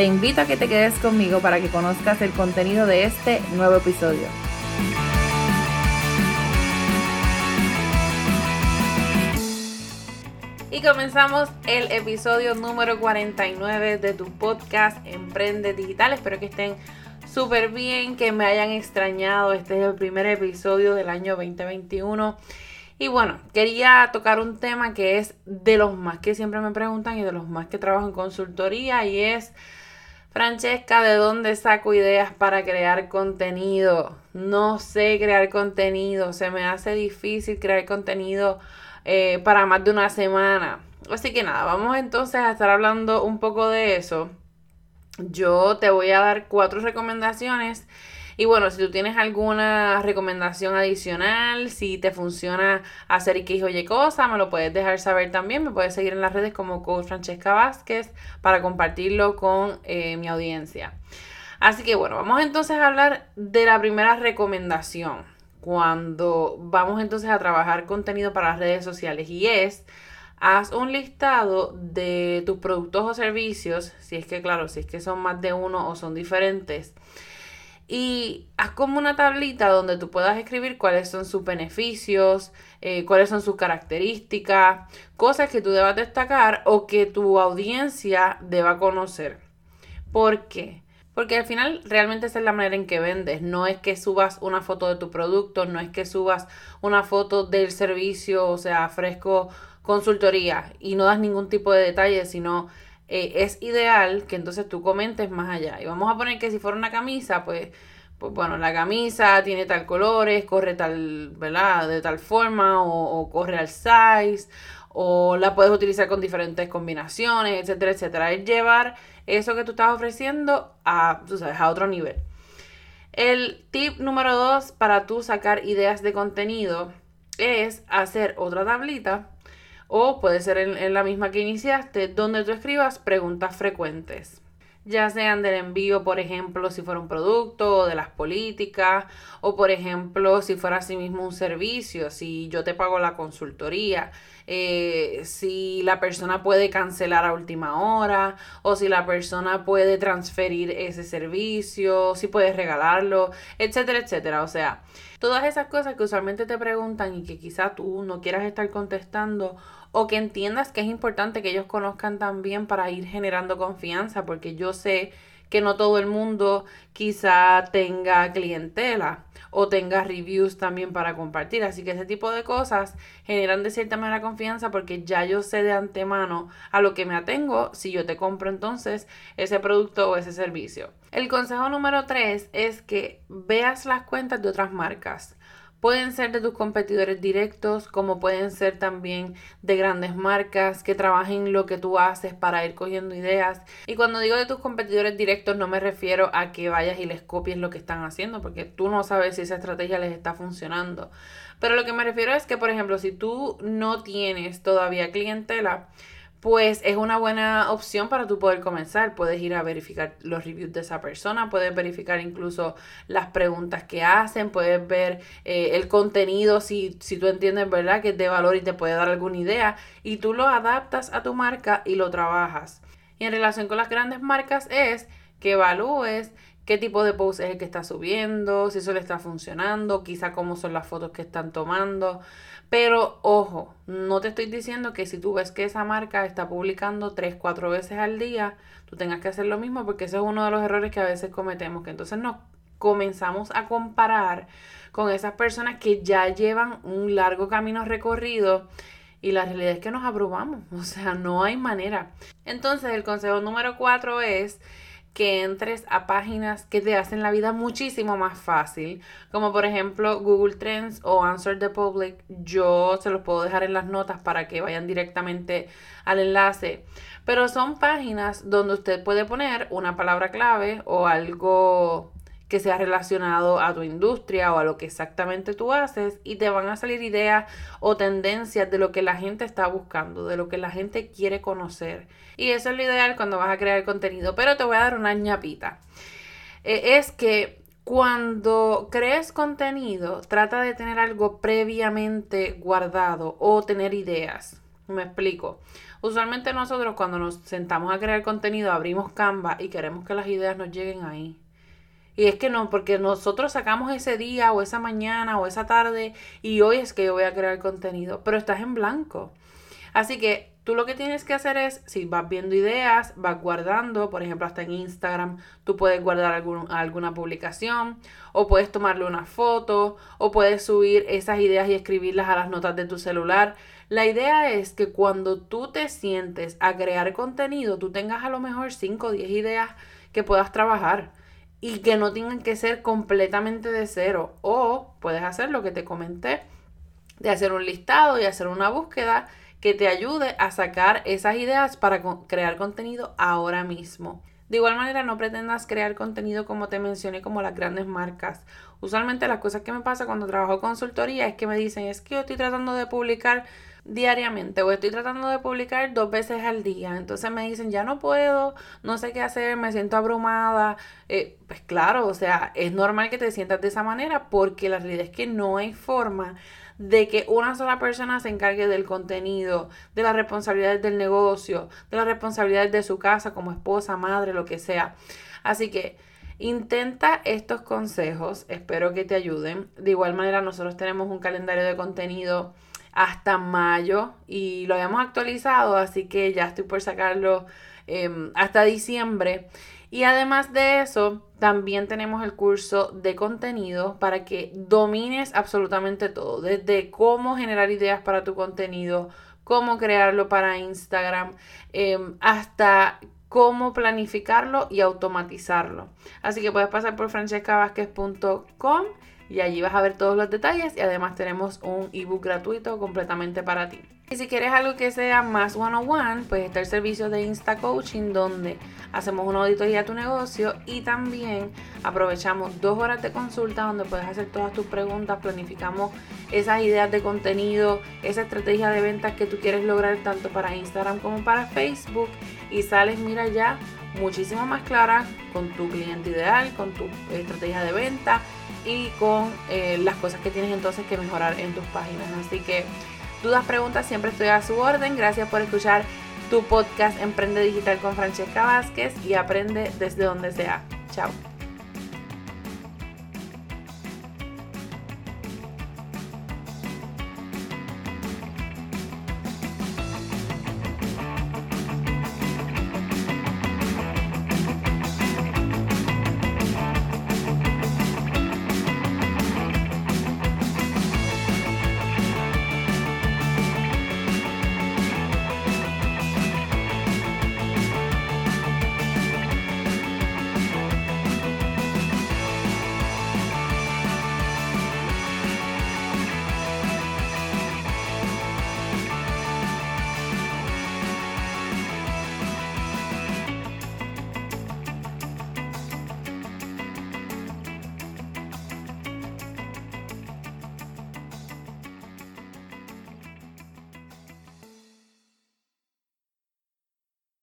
Te invito a que te quedes conmigo para que conozcas el contenido de este nuevo episodio. Y comenzamos el episodio número 49 de tu podcast Emprende Digital. Espero que estén súper bien, que me hayan extrañado. Este es el primer episodio del año 2021. Y bueno, quería tocar un tema que es de los más que siempre me preguntan y de los más que trabajo en consultoría y es, Francesca, ¿de dónde saco ideas para crear contenido? No sé crear contenido, se me hace difícil crear contenido eh, para más de una semana. Así que nada, vamos entonces a estar hablando un poco de eso. Yo te voy a dar cuatro recomendaciones. Y bueno, si tú tienes alguna recomendación adicional, si te funciona hacer X o Y cosa, me lo puedes dejar saber también. Me puedes seguir en las redes como Coach Francesca Vázquez para compartirlo con eh, mi audiencia. Así que bueno, vamos entonces a hablar de la primera recomendación cuando vamos entonces a trabajar contenido para las redes sociales y es haz un listado de tus productos o servicios, si es que claro, si es que son más de uno o son diferentes. Y haz como una tablita donde tú puedas escribir cuáles son sus beneficios, eh, cuáles son sus características, cosas que tú debas destacar o que tu audiencia deba conocer. ¿Por qué? Porque al final realmente esa es la manera en que vendes. No es que subas una foto de tu producto, no es que subas una foto del servicio, o sea, fresco consultoría y no das ningún tipo de detalle, sino eh, es ideal que entonces tú comentes más allá. Y vamos a poner que si fuera una camisa, pues, pues bueno, la camisa tiene tal colores, corre tal, ¿verdad? De tal forma o, corre al size o la puedes utilizar con diferentes combinaciones, etcétera, etcétera. Es llevar eso que tú estás ofreciendo a, tú sabes, a otro nivel. El tip número dos para tú sacar ideas de contenido es hacer otra tablita o puede ser en, la misma que iniciaste donde tú escribas preguntas frecuentes ya sean del envío, por ejemplo, si fuera un producto, o de las políticas, o por ejemplo, si fuera así mismo un servicio, si yo te pago la consultoría, eh, si la persona puede cancelar a última hora, o si la persona puede transferir ese servicio, si puedes regalarlo, etcétera, etcétera. O sea, todas esas cosas que usualmente te preguntan y que quizá tú no quieras estar contestando o que entiendas que es importante que ellos conozcan también para ir generando confianza, porque yo sé que no todo el mundo quizá tenga clientela o tenga reviews también para compartir. Así que ese tipo de cosas generan de cierta manera confianza porque ya yo sé de antemano a lo que me atengo si yo te compro entonces ese producto o ese servicio. El consejo número tres es que veas las cuentas de otras marcas. Pueden ser de tus competidores directos, como pueden ser también de grandes marcas que trabajen lo que tú haces para ir cogiendo ideas. Y cuando digo de tus competidores directos no me refiero a que vayas y les copies lo que están haciendo, porque tú no sabes si esa estrategia les está funcionando. Pero lo que me refiero es que, por ejemplo, si tú no tienes todavía clientela, pues es una buena opción para tú poder comenzar. Puedes ir a verificar los reviews de esa persona, puedes verificar incluso las preguntas que hacen, puedes ver eh, el contenido si, si tú entiendes, ¿verdad?, que es de valor y te puede dar alguna idea y tú lo adaptas a tu marca y lo trabajas. Y en relación con las grandes marcas es que evalúes qué tipo de post es el que está subiendo, si eso le está funcionando, quizá cómo son las fotos que están tomando. Pero ojo, no te estoy diciendo que si tú ves que esa marca está publicando 3, 4 veces al día, tú tengas que hacer lo mismo porque ese es uno de los errores que a veces cometemos, que entonces nos comenzamos a comparar con esas personas que ya llevan un largo camino recorrido y la realidad es que nos abrumamos, o sea, no hay manera. Entonces el consejo número 4 es que entres a páginas que te hacen la vida muchísimo más fácil, como por ejemplo Google Trends o Answer the Public. Yo se los puedo dejar en las notas para que vayan directamente al enlace. Pero son páginas donde usted puede poner una palabra clave o algo que sea relacionado a tu industria o a lo que exactamente tú haces y te van a salir ideas o tendencias de lo que la gente está buscando, de lo que la gente quiere conocer. Y eso es lo ideal cuando vas a crear contenido. Pero te voy a dar una ñapita. Eh, es que cuando crees contenido, trata de tener algo previamente guardado o tener ideas. Me explico. Usualmente nosotros cuando nos sentamos a crear contenido abrimos Canva y queremos que las ideas nos lleguen ahí. Y es que no, porque nosotros sacamos ese día o esa mañana o esa tarde y hoy es que yo voy a crear contenido, pero estás en blanco. Así que tú lo que tienes que hacer es, si vas viendo ideas, vas guardando, por ejemplo, hasta en Instagram, tú puedes guardar alguna publicación o puedes tomarle una foto o puedes subir esas ideas y escribirlas a las notas de tu celular. La idea es que cuando tú te sientes a crear contenido, tú tengas a lo mejor 5 o 10 ideas que puedas trabajar y que no tengan que ser completamente de cero. O puedes hacer lo que te comenté, de hacer un listado y hacer una búsqueda que te ayude a sacar esas ideas para crear contenido ahora mismo. De igual manera, no pretendas crear contenido como te mencioné, como las grandes marcas. Usualmente las cosas que me pasa cuando trabajo consultoría es que me dicen, es que yo estoy tratando de publicar diariamente o estoy tratando de publicar dos veces al día. Entonces me dicen, ya no puedo, no sé qué hacer, me siento abrumada. Eh, pues claro, o sea, es normal que te sientas de esa manera porque la realidad es que no hay forma de que una sola persona se encargue del contenido, de las responsabilidades del negocio, de las responsabilidades de su casa como esposa, madre, lo que sea. Así que intenta estos consejos, espero que te ayuden. De igual manera, nosotros tenemos un calendario de contenido hasta mayo y lo habíamos actualizado, así que ya estoy por sacarlo em, hasta diciembre. Y además de eso, también tenemos el curso de contenido para que domines absolutamente todo, desde cómo generar ideas para tu contenido, cómo crearlo para Instagram, em, hasta cómo planificarlo y automatizarlo. Así que puedes pasar por francescavasquez.com y allí vas a ver todos los detalles y además tenemos un ebook gratuito completamente para ti. Y si quieres algo que sea más one on one, pues está el servicio de Insta Coaching donde hacemos una auditoría a tu negocio y también aprovechamos dos horas de consulta donde puedes hacer todas tus preguntas, planificamos esas ideas de contenido, esa estrategia de ventas que tú quieres lograr tanto para Instagram como para Facebook y sales, mira ya, muchísimo más clara con tu cliente ideal, con tu estrategia de venta y con eh, las cosas que tienes entonces que mejorar en tus páginas. Así que dudas, preguntas, siempre estoy a su orden. Gracias por escuchar tu podcast Emprende Digital con Francesca Vázquez y aprende desde donde sea. Chao.